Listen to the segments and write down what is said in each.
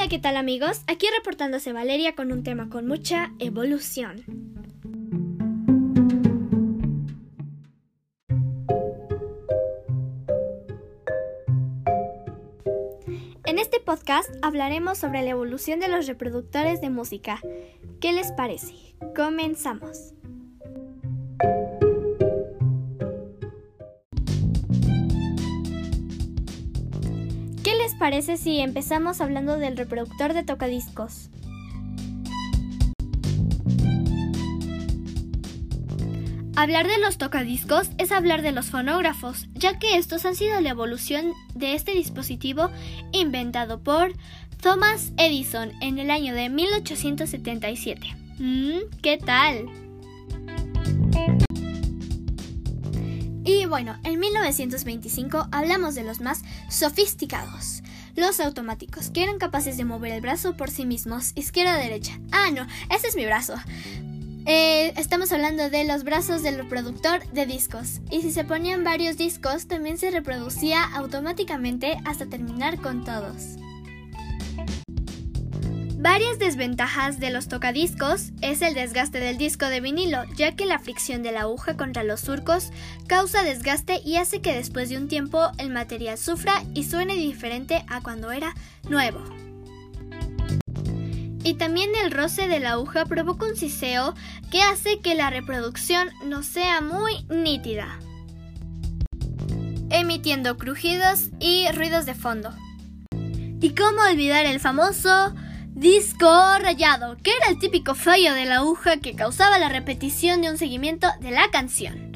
Hola, ¿qué tal amigos? Aquí reportándose Valeria con un tema con mucha evolución. En este podcast hablaremos sobre la evolución de los reproductores de música. ¿Qué les parece? Comenzamos. Parece si empezamos hablando del reproductor de tocadiscos? Hablar de los tocadiscos es hablar de los fonógrafos, ya que estos han sido la evolución de este dispositivo inventado por Thomas Edison en el año de 1877. Mm, ¿Qué tal? Bueno, en 1925 hablamos de los más sofisticados, los automáticos, que eran capaces de mover el brazo por sí mismos, izquierda derecha. Ah, no, ese es mi brazo. Eh, estamos hablando de los brazos del reproductor de discos. Y si se ponían varios discos, también se reproducía automáticamente hasta terminar con todos. Varias desventajas de los tocadiscos es el desgaste del disco de vinilo, ya que la fricción de la aguja contra los surcos causa desgaste y hace que después de un tiempo el material sufra y suene diferente a cuando era nuevo. Y también el roce de la aguja provoca un siseo que hace que la reproducción no sea muy nítida, emitiendo crujidos y ruidos de fondo. ¿Y cómo olvidar el famoso Disco rayado, que era el típico fallo de la aguja que causaba la repetición de un seguimiento de la canción.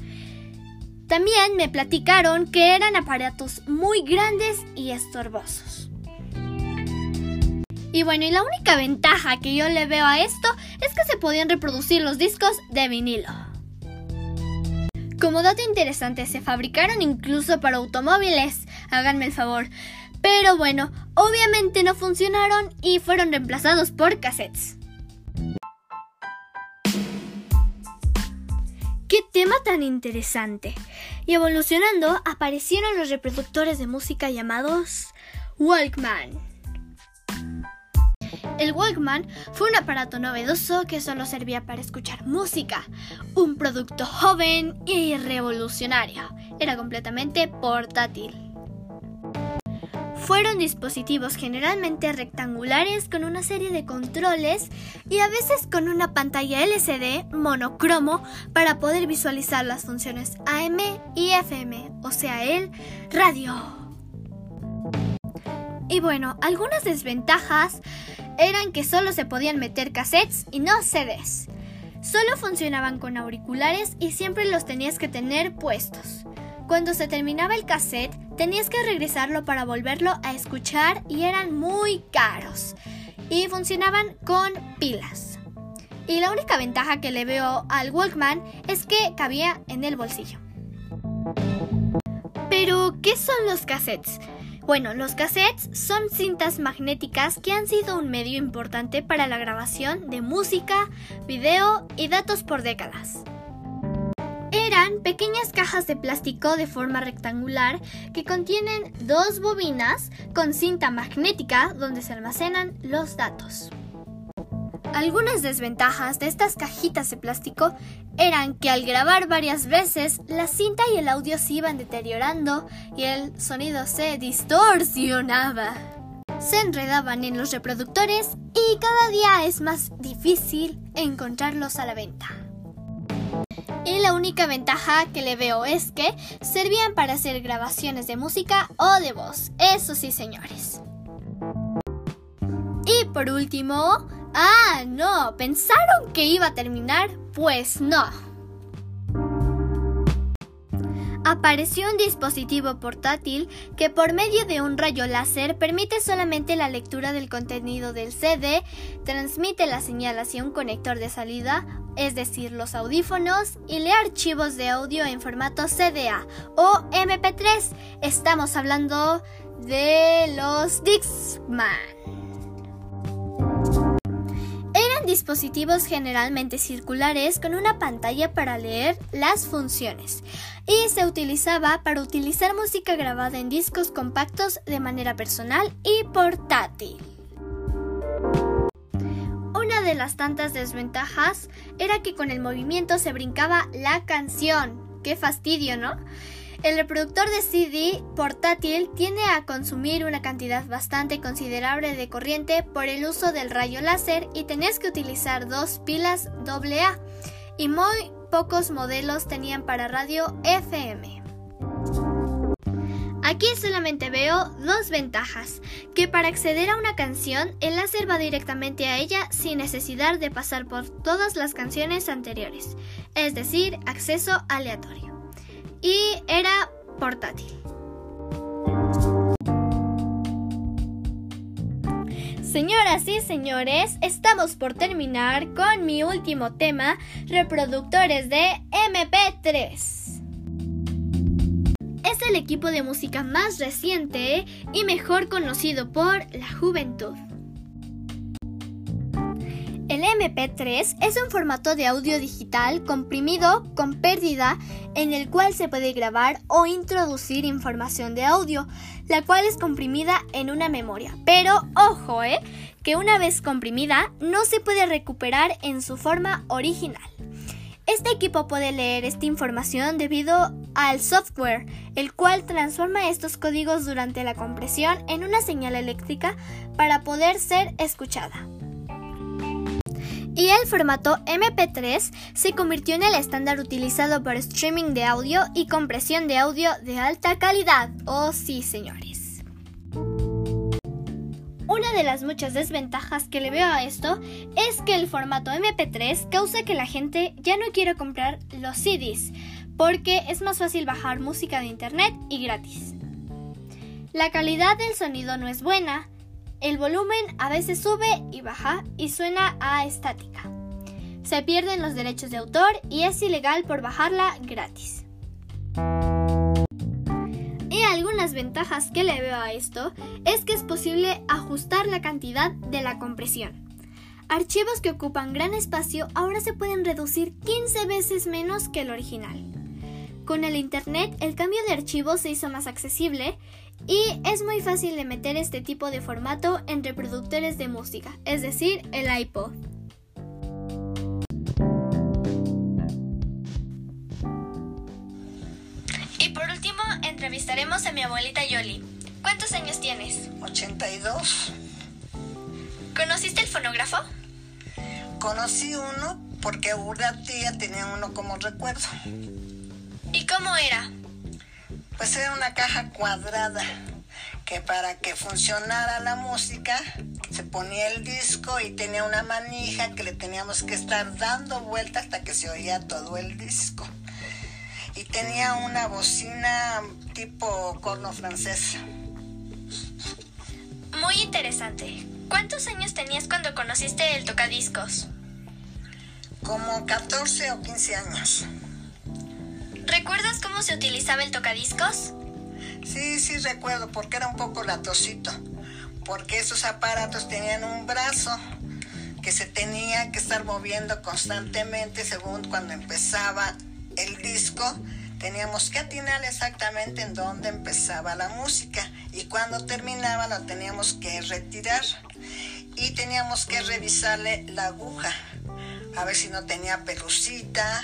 También me platicaron que eran aparatos muy grandes y estorbosos. Y bueno, y la única ventaja que yo le veo a esto es que se podían reproducir los discos de vinilo. Como dato interesante, se fabricaron incluso para automóviles. Háganme el favor. Pero bueno, obviamente no funcionaron y fueron reemplazados por cassettes. ¡Qué tema tan interesante! Y evolucionando aparecieron los reproductores de música llamados Walkman. El Walkman fue un aparato novedoso que solo servía para escuchar música, un producto joven y revolucionario. Era completamente portátil. Fueron dispositivos generalmente rectangulares con una serie de controles y a veces con una pantalla LCD monocromo para poder visualizar las funciones AM y FM, o sea, el radio. Y bueno, algunas desventajas eran que solo se podían meter cassettes y no CDs. Solo funcionaban con auriculares y siempre los tenías que tener puestos. Cuando se terminaba el cassette, tenías que regresarlo para volverlo a escuchar y eran muy caros. Y funcionaban con pilas. Y la única ventaja que le veo al Walkman es que cabía en el bolsillo. Pero, ¿qué son los cassettes? Bueno, los cassettes son cintas magnéticas que han sido un medio importante para la grabación de música, video y datos por décadas pequeñas cajas de plástico de forma rectangular que contienen dos bobinas con cinta magnética donde se almacenan los datos. Algunas desventajas de estas cajitas de plástico eran que al grabar varias veces la cinta y el audio se iban deteriorando y el sonido se distorsionaba. Se enredaban en los reproductores y cada día es más difícil encontrarlos a la venta. Y la única ventaja que le veo es que servían para hacer grabaciones de música o de voz. Eso sí, señores. Y por último... Ah, no, ¿pensaron que iba a terminar? Pues no apareció un dispositivo portátil que por medio de un rayo láser permite solamente la lectura del contenido del CD, transmite la señal hacia un conector de salida, es decir, los audífonos, y lee archivos de audio en formato CDA o MP3. Estamos hablando de los Dixman dispositivos generalmente circulares con una pantalla para leer las funciones y se utilizaba para utilizar música grabada en discos compactos de manera personal y portátil. Las tantas desventajas era que con el movimiento se brincaba la canción. Qué fastidio, ¿no? El reproductor de CD portátil tiende a consumir una cantidad bastante considerable de corriente por el uso del rayo láser y tenías que utilizar dos pilas AA y muy pocos modelos tenían para radio FM. Aquí solamente veo dos ventajas, que para acceder a una canción el láser va directamente a ella sin necesidad de pasar por todas las canciones anteriores, es decir, acceso aleatorio y era portátil. Señoras y señores, estamos por terminar con mi último tema, reproductores de MP3. El equipo de música más reciente y mejor conocido por la juventud. El MP3 es un formato de audio digital comprimido con pérdida en el cual se puede grabar o introducir información de audio, la cual es comprimida en una memoria. Pero ojo, ¿eh? que una vez comprimida no se puede recuperar en su forma original. Este equipo puede leer esta información debido al software, el cual transforma estos códigos durante la compresión en una señal eléctrica para poder ser escuchada y el formato MP3 se convirtió en el estándar utilizado para streaming de audio y compresión de audio de alta calidad. Oh sí, señores. De las muchas desventajas que le veo a esto es que el formato MP3 causa que la gente ya no quiera comprar los CDs, porque es más fácil bajar música de internet y gratis. La calidad del sonido no es buena, el volumen a veces sube y baja y suena a estática. Se pierden los derechos de autor y es ilegal por bajarla gratis. Algunas ventajas que le veo a esto es que es posible ajustar la cantidad de la compresión. Archivos que ocupan gran espacio ahora se pueden reducir 15 veces menos que el original. Con el Internet el cambio de archivos se hizo más accesible y es muy fácil de meter este tipo de formato en reproductores de música, es decir, el iPod. Entrevistaremos a mi abuelita Yoli. ¿Cuántos años tienes? 82. ¿Conociste el fonógrafo? Conocí uno porque una tía tenía uno como recuerdo. ¿Y cómo era? Pues era una caja cuadrada que para que funcionara la música se ponía el disco y tenía una manija que le teníamos que estar dando vuelta hasta que se oía todo el disco. Y tenía una bocina tipo corno francés. Muy interesante. ¿Cuántos años tenías cuando conociste el tocadiscos? Como 14 o 15 años. ¿Recuerdas cómo se utilizaba el tocadiscos? Sí, sí recuerdo, porque era un poco latosito. Porque esos aparatos tenían un brazo que se tenía que estar moviendo constantemente según cuando empezaba el disco. Teníamos que atinar exactamente en dónde empezaba la música y cuando terminaba lo teníamos que retirar y teníamos que revisarle la aguja a ver si no tenía pelucita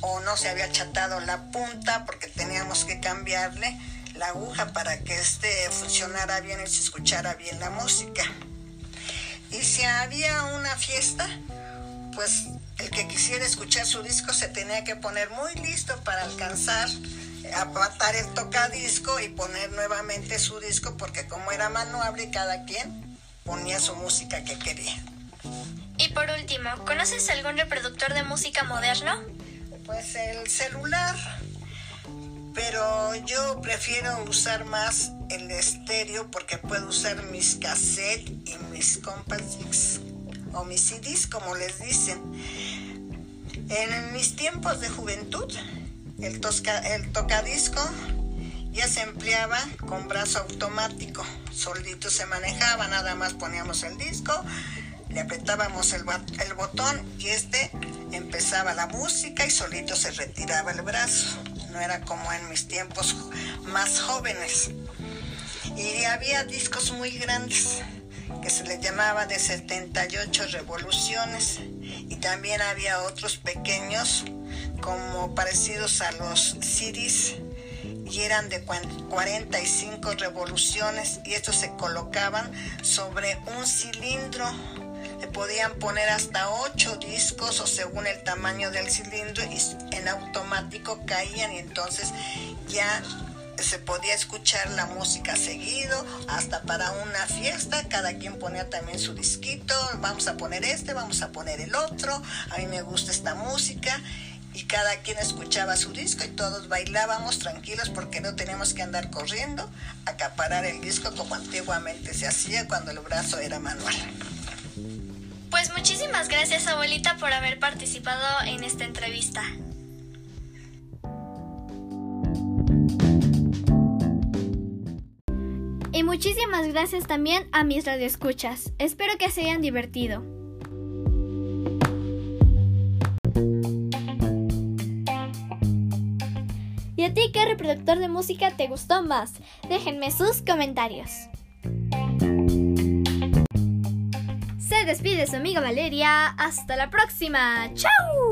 o no se había achatado la punta porque teníamos que cambiarle la aguja para que este funcionara bien y se escuchara bien la música. Y si había una fiesta, pues el que quisiera escuchar su disco se tenía que poner muy listo para alcanzar, apartar el tocadisco y poner nuevamente su disco porque como era manuable cada quien ponía su música que quería. Y por último, ¿conoces algún reproductor de música moderno? Pues el celular, pero yo prefiero usar más el estéreo porque puedo usar mis cassettes y mis compact o mis CDs como les dicen. En mis tiempos de juventud, el, tocadisco ya se empleaba con brazo automático, solito se manejaba, nada más poníamos el disco, le apretábamos el, el botón y este empezaba la música y solito se retiraba el brazo. No era como en mis tiempos más jóvenes. Y había discos muy grandes que se le llamaba de 78 revoluciones y también había otros pequeños como parecidos a los CDs y eran de 45 revoluciones y estos se colocaban sobre un cilindro. Le podían poner hasta 8 discos o según el tamaño del cilindro y en automático caían y entonces ya se podía escuchar la música seguido, hasta para una fiesta, cada quien ponía también su disquito, vamos a poner este, vamos a poner el otro, a mí me gusta esta música y cada quien escuchaba su disco y todos bailábamos tranquilos porque no teníamos que andar corriendo acaparar el disco como antiguamente se hacía cuando el brazo era manual. Pues muchísimas gracias abuelita por haber participado en esta entrevista. Muchísimas gracias también a mis radioescuchas. Espero que se hayan divertido. ¿Y a ti qué reproductor de música te gustó más? Déjenme sus comentarios. Se despide su amiga Valeria. Hasta la próxima. ¡Chao!